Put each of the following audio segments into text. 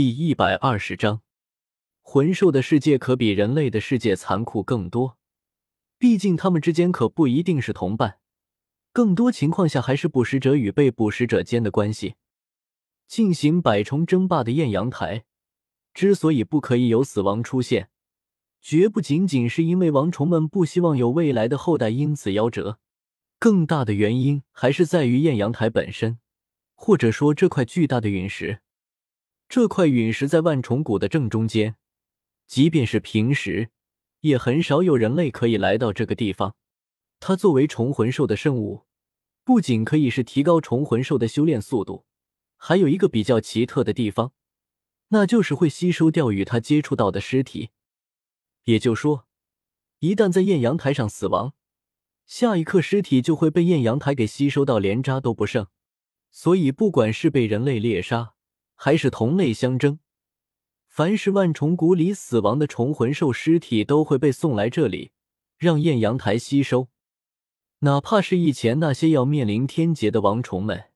第一百二十章，魂兽的世界可比人类的世界残酷更多，毕竟他们之间可不一定是同伴，更多情况下还是捕食者与被捕食者间的关系。进行百虫争霸的艳阳台，之所以不可以有死亡出现，绝不仅仅是因为王虫们不希望有未来的后代因此夭折，更大的原因还是在于艳阳台本身，或者说这块巨大的陨石。这块陨石在万重谷的正中间，即便是平时，也很少有人类可以来到这个地方。它作为虫魂兽的圣物，不仅可以是提高虫魂兽的修炼速度，还有一个比较奇特的地方，那就是会吸收掉与它接触到的尸体。也就说，一旦在艳阳台上死亡，下一刻尸体就会被艳阳台给吸收到，连渣都不剩。所以，不管是被人类猎杀，还是同类相争，凡是万虫谷里死亡的虫魂兽尸体都会被送来这里，让艳阳台吸收。哪怕是以前那些要面临天劫的王虫们，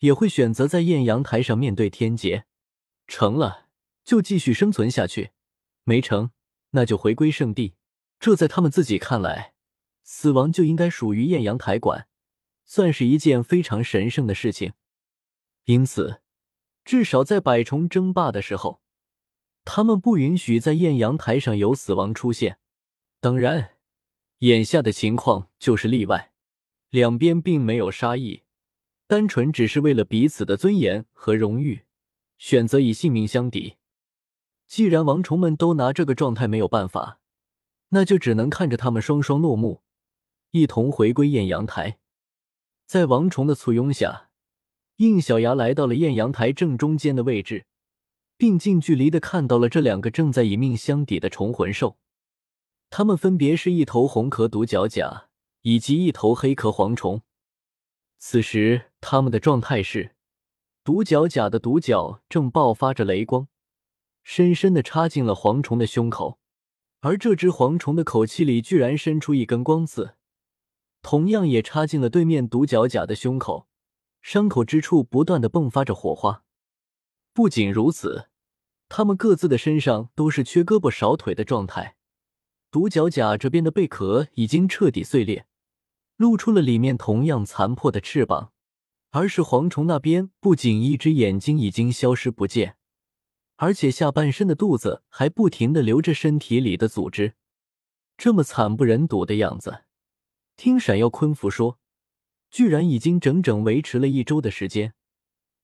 也会选择在艳阳台上面对天劫。成了就继续生存下去，没成那就回归圣地。这在他们自己看来，死亡就应该属于艳阳台管，算是一件非常神圣的事情。因此。至少在百虫争霸的时候，他们不允许在艳阳台上有死亡出现。当然，眼下的情况就是例外，两边并没有杀意，单纯只是为了彼此的尊严和荣誉，选择以性命相抵。既然王虫们都拿这个状态没有办法，那就只能看着他们双双落幕，一同回归艳阳台。在王虫的簇拥下。应小牙来到了艳阳台正中间的位置，并近距离的看到了这两个正在以命相抵的虫魂兽。它们分别是一头红壳独角甲以及一头黑壳蝗虫。此时，它们的状态是：独角甲的独角正爆发着雷光，深深的插进了蝗虫的胸口，而这只蝗虫的口气里居然伸出一根光刺，同样也插进了对面独角甲的胸口。伤口之处不断的迸发着火花。不仅如此，他们各自的身上都是缺胳膊少腿的状态。独角甲这边的贝壳已经彻底碎裂，露出了里面同样残破的翅膀；而是蝗虫那边，不仅一只眼睛已经消失不见，而且下半身的肚子还不停的流着身体里的组织。这么惨不忍睹的样子，听闪耀昆服说。居然已经整整维持了一周的时间，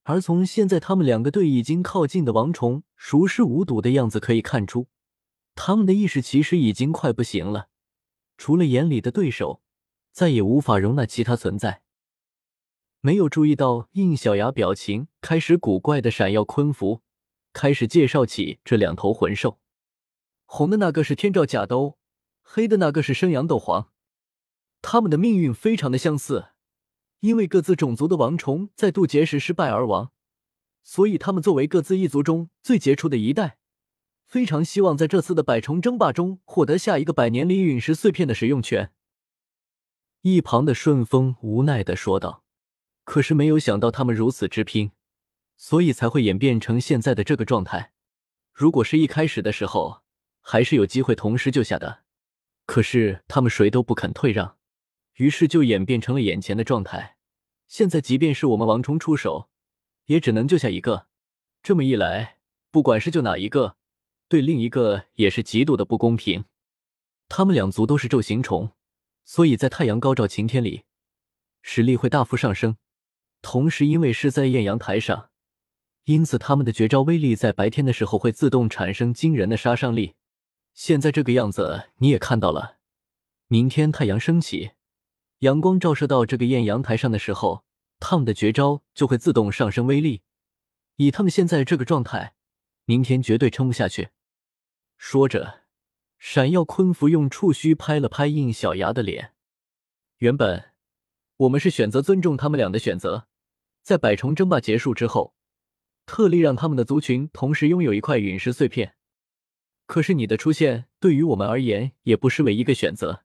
而从现在他们两个对已经靠近的王虫熟视无睹的样子可以看出，他们的意识其实已经快不行了。除了眼里的对手，再也无法容纳其他存在。没有注意到应小牙表情开始古怪的闪耀昆服，开始介绍起这两头魂兽：红的那个是天照甲斗，黑的那个是生阳斗皇，他们的命运非常的相似。因为各自种族的王虫在渡劫时失败而亡，所以他们作为各自一族中最杰出的一代，非常希望在这次的百虫争霸中获得下一个百年里陨石碎片的使用权。一旁的顺风无奈的说道：“可是没有想到他们如此之拼，所以才会演变成现在的这个状态。如果是一开始的时候，还是有机会同时救下的，可是他们谁都不肯退让。”于是就演变成了眼前的状态。现在，即便是我们王冲出手，也只能救下一个。这么一来，不管是救哪一个，对另一个也是极度的不公平。他们两族都是昼行虫，所以在太阳高照晴天里，实力会大幅上升。同时，因为是在艳阳台上，因此他们的绝招威力在白天的时候会自动产生惊人的杀伤力。现在这个样子，你也看到了。明天太阳升起。阳光照射到这个艳阳台上的时候，他们的绝招就会自动上升威力。以他们现在这个状态，明天绝对撑不下去。说着，闪耀昆服用触须拍了拍应小牙的脸。原本我们是选择尊重他们俩的选择，在百虫争霸结束之后，特例让他们的族群同时拥有一块陨石碎片。可是你的出现对于我们而言也不失为一个选择。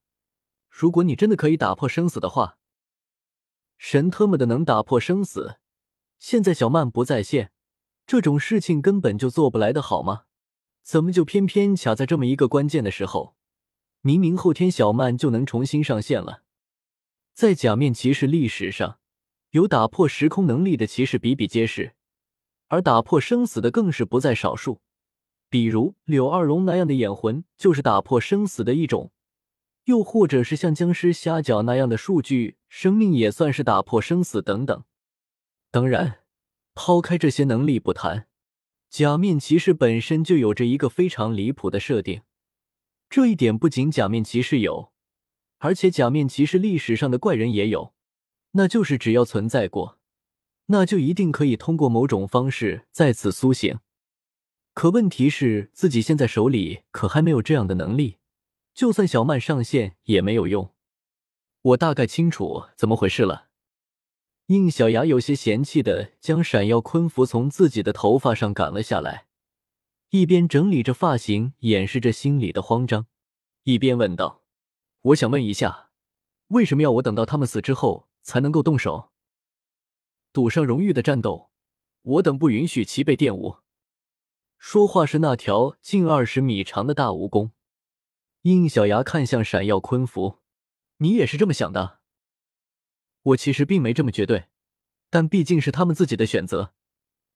如果你真的可以打破生死的话，神特么的能打破生死！现在小曼不在线，这种事情根本就做不来的好吗？怎么就偏偏卡在这么一个关键的时候？明明后天小曼就能重新上线了。在假面骑士历史上，有打破时空能力的骑士比比皆是，而打破生死的更是不在少数。比如柳二龙那样的眼魂，就是打破生死的一种；又或者是像僵尸虾饺那样的数据生命，也算是打破生死等等。当然，抛开这些能力不谈，假面骑士本身就有着一个非常离谱的设定。这一点不仅假面骑士有，而且假面骑士历史上的怪人也有，那就是只要存在过，那就一定可以通过某种方式再次苏醒。可问题是，自己现在手里可还没有这样的能力，就算小曼上线也没有用。我大概清楚怎么回事了。应小牙有些嫌弃的将闪耀昆服从自己的头发上赶了下来，一边整理着发型，掩饰着心里的慌张，一边问道：“我想问一下，为什么要我等到他们死之后才能够动手？赌上荣誉的战斗，我等不允许其被玷污。”说话是那条近二十米长的大蜈蚣。应小牙看向闪耀昆服：“你也是这么想的？”我其实并没这么绝对，但毕竟是他们自己的选择。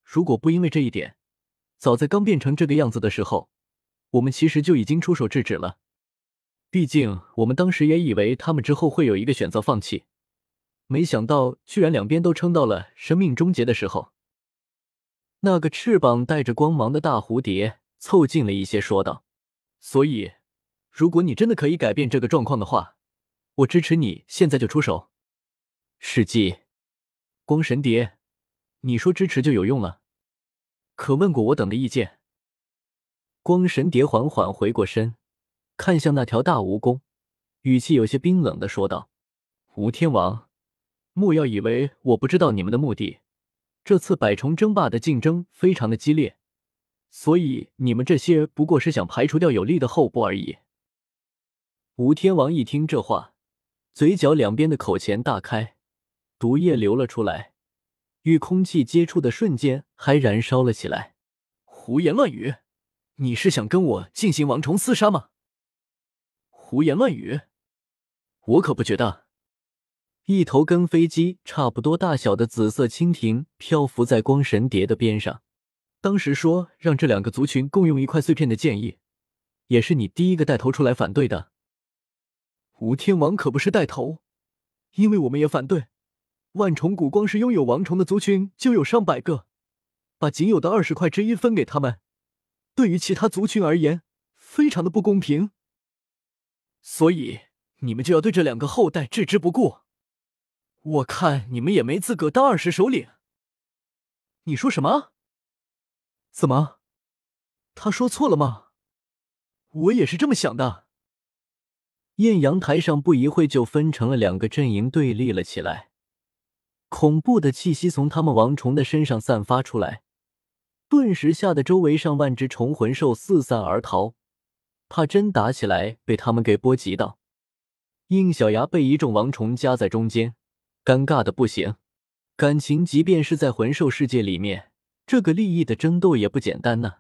如果不因为这一点，早在刚变成这个样子的时候，我们其实就已经出手制止了。毕竟我们当时也以为他们之后会有一个选择放弃，没想到居然两边都撑到了生命终结的时候。那个翅膀带着光芒的大蝴蝶凑近了一些，说道：“所以，如果你真的可以改变这个状况的话，我支持你现在就出手。”世纪，光神蝶，你说支持就有用了？可问过我等的意见？光神蝶缓缓回过身，看向那条大蜈蚣，语气有些冰冷的说道：“吴天王，莫要以为我不知道你们的目的。这次百虫争霸的竞争非常的激烈，所以你们这些不过是想排除掉有利的候补而已。”吴天王一听这话，嘴角两边的口前大开。毒液流了出来，与空气接触的瞬间还燃烧了起来。胡言乱语！你是想跟我进行王虫厮杀吗？胡言乱语！我可不觉得。一头跟飞机差不多大小的紫色蜻蜓漂浮在光神蝶的边上。当时说让这两个族群共用一块碎片的建议，也是你第一个带头出来反对的。吴天王可不是带头，因为我们也反对。万虫谷光是拥有王虫的族群就有上百个，把仅有的二十块之一分给他们，对于其他族群而言，非常的不公平。所以你们就要对这两个后代置之不顾？我看你们也没资格当二十首领。你说什么？怎么？他说错了吗？我也是这么想的。艳阳台上不一会就分成了两个阵营，对立了起来。恐怖的气息从他们王虫的身上散发出来，顿时吓得周围上万只虫魂兽四散而逃，怕真打起来被他们给波及到。应小牙被一众王虫夹在中间，尴尬的不行。感情即便是在魂兽世界里面，这个利益的争斗也不简单呢。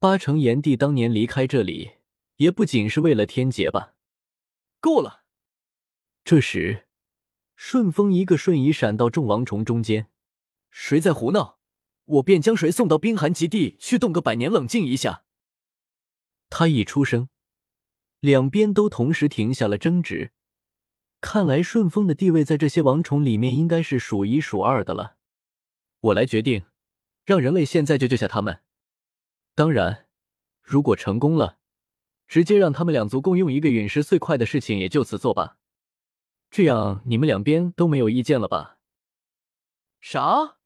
八成炎帝当年离开这里，也不仅是为了天劫吧？够了！这时。顺风一个瞬移闪到众王虫中间，谁在胡闹，我便将谁送到冰寒极地去冻个百年，冷静一下。他一出声，两边都同时停下了争执。看来顺风的地位在这些王虫里面应该是数一数二的了。我来决定，让人类现在就救下他们。当然，如果成功了，直接让他们两族共用一个陨石碎块的事情也就此作罢。这样你们两边都没有意见了吧？啥？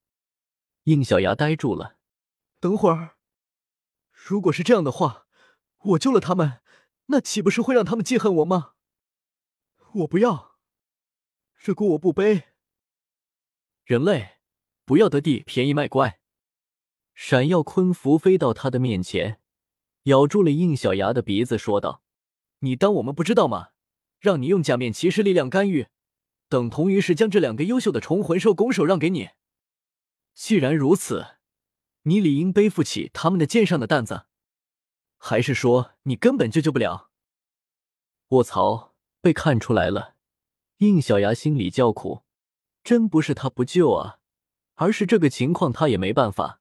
应小牙呆住了。等会儿，如果是这样的话，我救了他们，那岂不是会让他们记恨我吗？我不要，这锅我不背。人类，不要得地便宜卖乖。闪耀昆服飞到他的面前，咬住了应小牙的鼻子，说道：“你当我们不知道吗？”让你用假面骑士力量干预，等同于是将这两个优秀的虫魂兽拱手让给你。既然如此，你理应背负起他们的肩上的担子，还是说你根本就救不了？卧槽，被看出来了！应小牙心里叫苦，真不是他不救啊，而是这个情况他也没办法。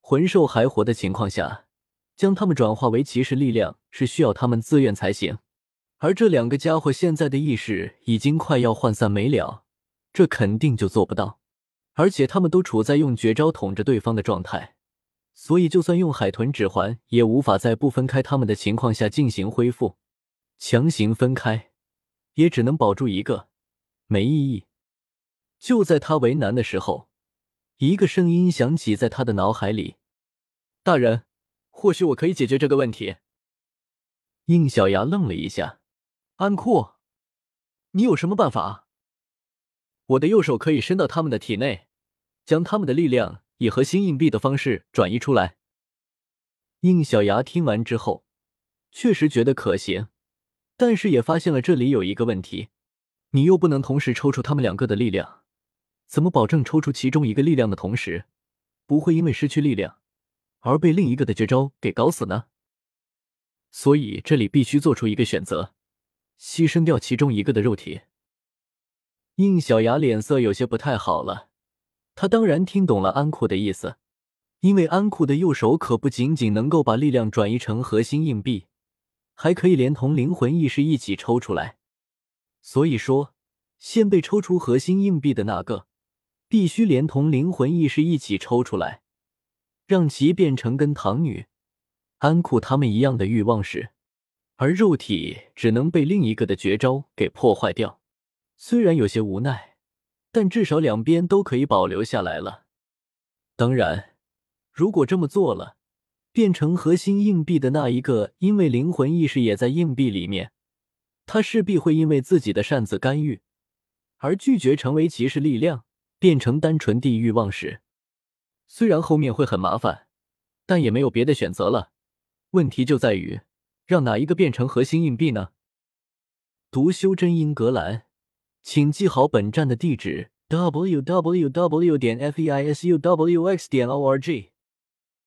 魂兽还活的情况下，将他们转化为骑士力量是需要他们自愿才行，而这两个家伙现在的意识已经快要涣散没了，这肯定就做不到。而且他们都处在用绝招捅着对方的状态，所以就算用海豚指环，也无法在不分开他们的情况下进行恢复。强行分开，也只能保住一个，没意义。就在他为难的时候，一个声音响起在他的脑海里：“大人，或许我可以解决这个问题。”应小牙愣了一下：“安库，你有什么办法？”我的右手可以伸到他们的体内，将他们的力量以核心硬币的方式转移出来。应小牙听完之后，确实觉得可行，但是也发现了这里有一个问题：你又不能同时抽出他们两个的力量，怎么保证抽出其中一个力量的同时，不会因为失去力量而被另一个的绝招给搞死呢？所以这里必须做出一个选择，牺牲掉其中一个的肉体。应小牙脸色有些不太好了，他当然听懂了安库的意思，因为安库的右手可不仅仅能够把力量转移成核心硬币，还可以连同灵魂意识一起抽出来。所以说，先被抽出核心硬币的那个，必须连同灵魂意识一起抽出来，让其变成跟唐女、安库他们一样的欲望石，而肉体只能被另一个的绝招给破坏掉。虽然有些无奈，但至少两边都可以保留下来了。当然，如果这么做了，变成核心硬币的那一个，因为灵魂意识也在硬币里面，他势必会因为自己的擅自干预而拒绝成为骑士力量，变成单纯地欲望时。虽然后面会很麻烦，但也没有别的选择了。问题就在于，让哪一个变成核心硬币呢？读修真英格兰。请记好本站的地址：w w w. 点 f e i s u w x. 点 o r g。